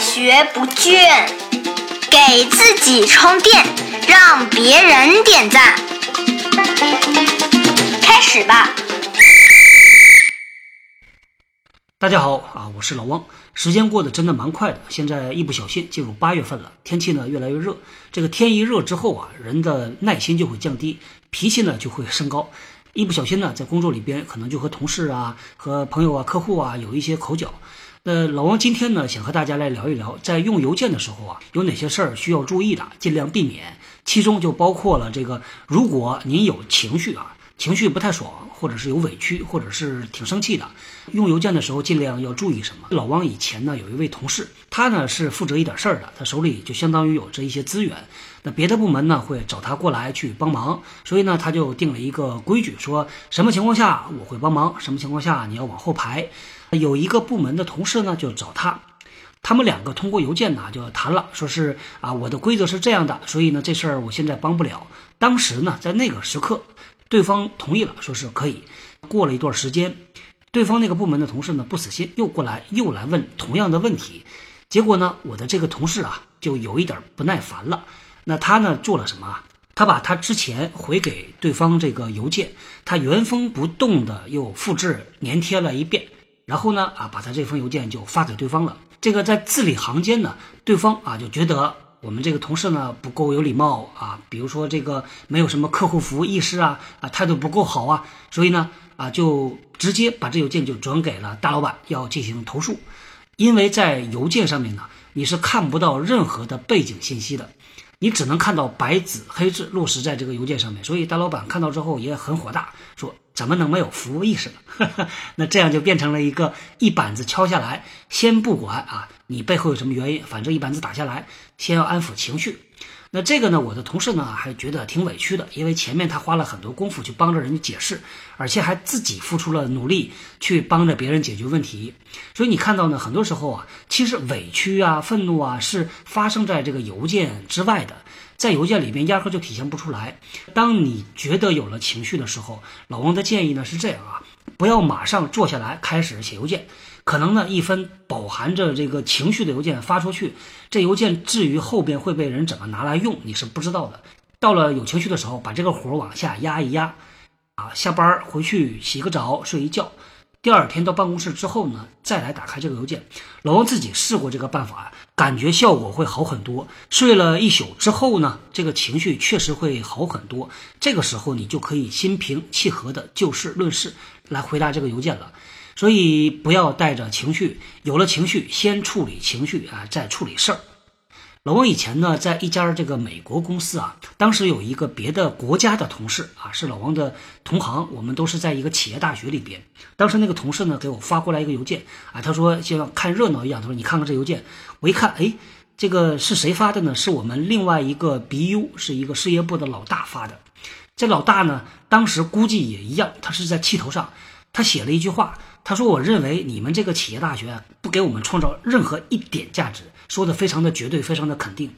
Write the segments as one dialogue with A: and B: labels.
A: 学不倦，给自己充电，让别人点赞。开始吧。
B: 大家好啊，我是老汪。时间过得真的蛮快的，现在一不小心进入八月份了，天气呢越来越热。这个天一热之后啊，人的耐心就会降低，脾气呢就会升高。一不小心呢，在工作里边可能就和同事啊、和朋友啊、客户啊有一些口角。那老王今天呢，想和大家来聊一聊，在用邮件的时候啊，有哪些事儿需要注意的，尽量避免。其中就包括了这个，如果您有情绪啊。情绪不太爽，或者是有委屈，或者是挺生气的，用邮件的时候尽量要注意什么？老王以前呢有一位同事，他呢是负责一点事儿的，他手里就相当于有着一些资源，那别的部门呢会找他过来去帮忙，所以呢他就定了一个规矩，说什么情况下我会帮忙，什么情况下你要往后排。有一个部门的同事呢就找他，他们两个通过邮件呢就谈了，说是啊我的规则是这样的，所以呢这事儿我现在帮不了。当时呢在那个时刻。对方同意了，说是可以。过了一段时间，对方那个部门的同事呢不死心，又过来又来问同样的问题。结果呢，我的这个同事啊就有一点不耐烦了。那他呢做了什么？他把他之前回给对方这个邮件，他原封不动的又复制粘贴了一遍，然后呢啊把他这封邮件就发给对方了。这个在字里行间呢，对方啊就觉得。我们这个同事呢不够有礼貌啊，比如说这个没有什么客户服务意识啊，啊态度不够好啊，所以呢啊就直接把这邮件就转给了大老板要进行投诉，因为在邮件上面呢你是看不到任何的背景信息的，你只能看到白纸黑字落实在这个邮件上面，所以大老板看到之后也很火大，说。怎么能没有服务意识呢？那这样就变成了一个一板子敲下来，先不管啊，你背后有什么原因，反正一板子打下来，先要安抚情绪。那这个呢，我的同事呢还觉得挺委屈的，因为前面他花了很多功夫去帮着人家解释，而且还自己付出了努力去帮着别人解决问题。所以你看到呢，很多时候啊，其实委屈啊、愤怒啊是发生在这个邮件之外的。在邮件里边压根就体现不出来。当你觉得有了情绪的时候，老王的建议呢是这样啊，不要马上坐下来开始写邮件。可能呢，一封饱含着这个情绪的邮件发出去，这邮件至于后边会被人怎么拿来用，你是不知道的。到了有情绪的时候，把这个火往下压一压，啊，下班回去洗个澡，睡一觉。第二天到办公室之后呢，再来打开这个邮件。老王自己试过这个办法，感觉效果会好很多。睡了一宿之后呢，这个情绪确实会好很多。这个时候你就可以心平气和的就事论事来回答这个邮件了。所以不要带着情绪，有了情绪先处理情绪啊，再处理事儿。老王以前呢，在一家这个美国公司啊，当时有一个别的国家的同事啊，是老王的同行，我们都是在一个企业大学里边。当时那个同事呢，给我发过来一个邮件啊，他说像看热闹一样，他说你看看这邮件。我一看，哎，这个是谁发的呢？是我们另外一个 BU，是一个事业部的老大发的。这老大呢，当时估计也一样，他是在气头上，他写了一句话，他说：“我认为你们这个企业大学不给我们创造任何一点价值。”说的非常的绝对，非常的肯定，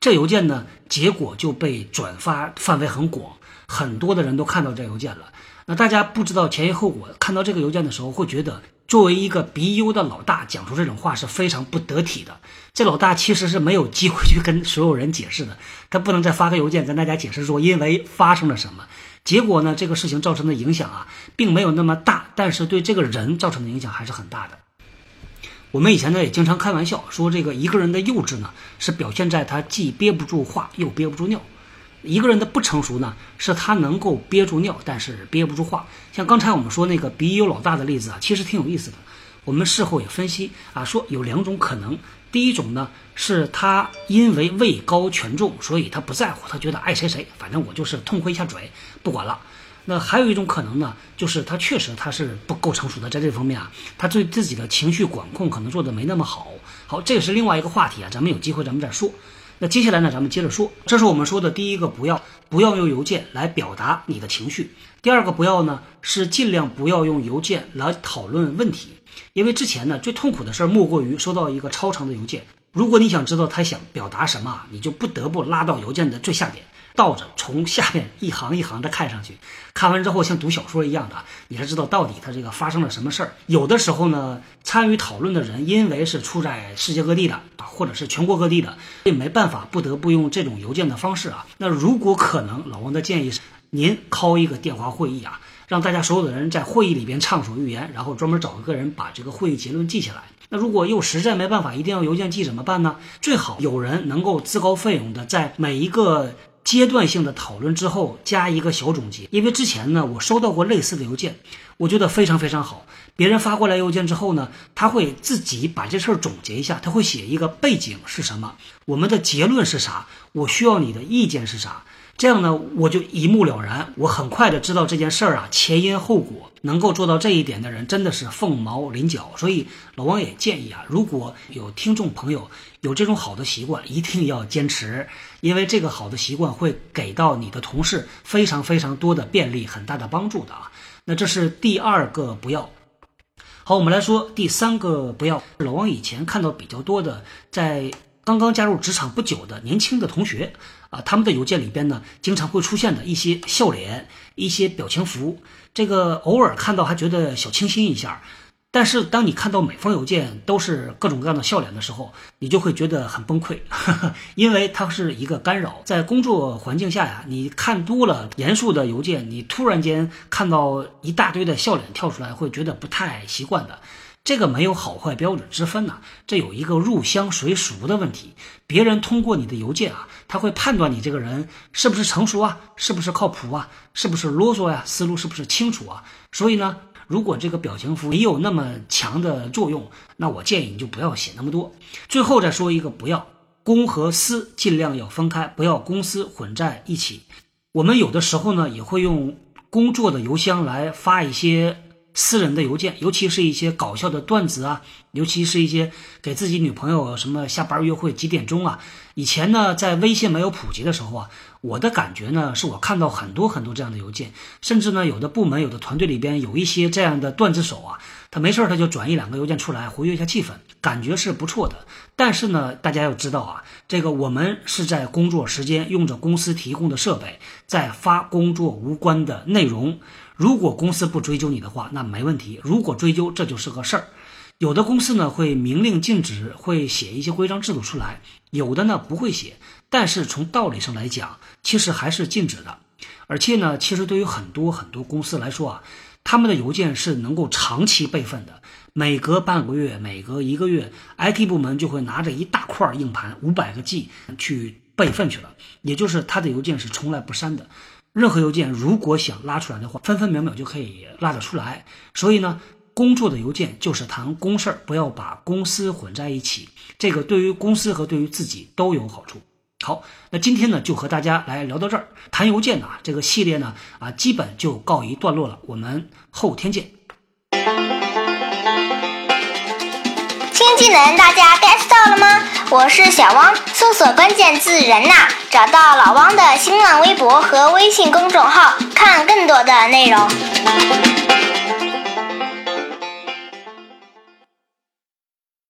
B: 这邮件呢，结果就被转发范围很广，很多的人都看到这邮件了。那大家不知道前因后果，看到这个邮件的时候，会觉得作为一个 BU 的老大讲出这种话是非常不得体的。这老大其实是没有机会去跟所有人解释的，他不能再发个邮件跟大家解释说因为发生了什么。结果呢，这个事情造成的影响啊，并没有那么大，但是对这个人造成的影响还是很大的。我们以前呢也经常开玩笑说，这个一个人的幼稚呢，是表现在他既憋不住话又憋不住尿；一个人的不成熟呢，是他能够憋住尿，但是憋不住话。像刚才我们说那个鼻有老大的例子啊，其实挺有意思的。我们事后也分析啊，说有两种可能：第一种呢，是他因为位高权重，所以他不在乎，他觉得爱谁谁，反正我就是痛快一下嘴，不管了。那还有一种可能呢，就是他确实他是不够成熟的，在这方面啊，他对自己的情绪管控可能做的没那么好。好，这个是另外一个话题啊，咱们有机会咱们再说。那接下来呢，咱们接着说，这是我们说的第一个，不要不要用邮件来表达你的情绪。第二个不要呢，是尽量不要用邮件来讨论问题，因为之前呢最痛苦的事儿莫过于收到一个超长的邮件。如果你想知道他想表达什么，你就不得不拉到邮件的最下边。倒着从下面一行一行的看上去，看完之后像读小说一样的，你才知道到底他这个发生了什么事儿。有的时候呢，参与讨论的人因为是出在世界各地的啊，或者是全国各地的，也没办法，不得不用这种邮件的方式啊。那如果可能，老王的建议是，您敲一个电话会议啊。让大家所有的人在会议里边畅所欲言，然后专门找一个人把这个会议结论记下来。那如果又实在没办法，一定要邮件记怎么办呢？最好有人能够自告奋勇的在每一个阶段性的讨论之后加一个小总结。因为之前呢，我收到过类似的邮件，我觉得非常非常好。别人发过来邮件之后呢，他会自己把这事儿总结一下，他会写一个背景是什么，我们的结论是啥，我需要你的意见是啥。这样呢，我就一目了然，我很快的知道这件事儿啊前因后果。能够做到这一点的人，真的是凤毛麟角。所以老王也建议啊，如果有听众朋友有这种好的习惯，一定要坚持，因为这个好的习惯会给到你的同事非常非常多的便利，很大的帮助的啊。那这是第二个不要。好，我们来说第三个不要。老王以前看到比较多的，在。刚刚加入职场不久的年轻的同学，啊，他们的邮件里边呢，经常会出现的一些笑脸、一些表情符，这个偶尔看到还觉得小清新一下。但是当你看到每封邮件都是各种各样的笑脸的时候，你就会觉得很崩溃，因为它是一个干扰。在工作环境下呀，你看多了严肃的邮件，你突然间看到一大堆的笑脸跳出来，会觉得不太习惯的。这个没有好坏标准之分呐，这有一个入乡随俗的问题。别人通过你的邮件啊，他会判断你这个人是不是成熟啊，是不是靠谱啊，是不是啰嗦呀，思路是不是清楚啊。所以呢，如果这个表情符没有那么强的作用，那我建议你就不要写那么多。最后再说一个，不要公和私尽量要分开，不要公私混在一起。我们有的时候呢，也会用工作的邮箱来发一些。私人的邮件，尤其是一些搞笑的段子啊，尤其是一些给自己女朋友什么下班约会几点钟啊。以前呢，在微信没有普及的时候啊，我的感觉呢，是我看到很多很多这样的邮件，甚至呢，有的部门、有的团队里边有一些这样的段子手啊，他没事他就转一两个邮件出来活跃一下气氛，感觉是不错的。但是呢，大家要知道啊，这个我们是在工作时间用着公司提供的设备，在发工作无关的内容。如果公司不追究你的话，那没问题；如果追究，这就是个事儿。有的公司呢会明令禁止，会写一些规章制度出来；有的呢不会写。但是从道理上来讲，其实还是禁止的。而且呢，其实对于很多很多公司来说啊，他们的邮件是能够长期备份的。每隔半个月、每隔一个月，IT 部门就会拿着一大块硬盘，五百个 G 去备份去了。也就是他的邮件是从来不删的。任何邮件如果想拉出来的话，分分秒秒就可以拉得出来。所以呢，工作的邮件就是谈公事儿，不要把公司混在一起。这个对于公司和对于自己都有好处。好，那今天呢就和大家来聊到这儿，谈邮件呢这个系列呢啊基本就告一段落了。我们后天见。
A: 新技能大家 get 到了吗？我是小汪，搜索关键字“人呐”，找到老汪的新浪微博和微信公众号，看更多的内容。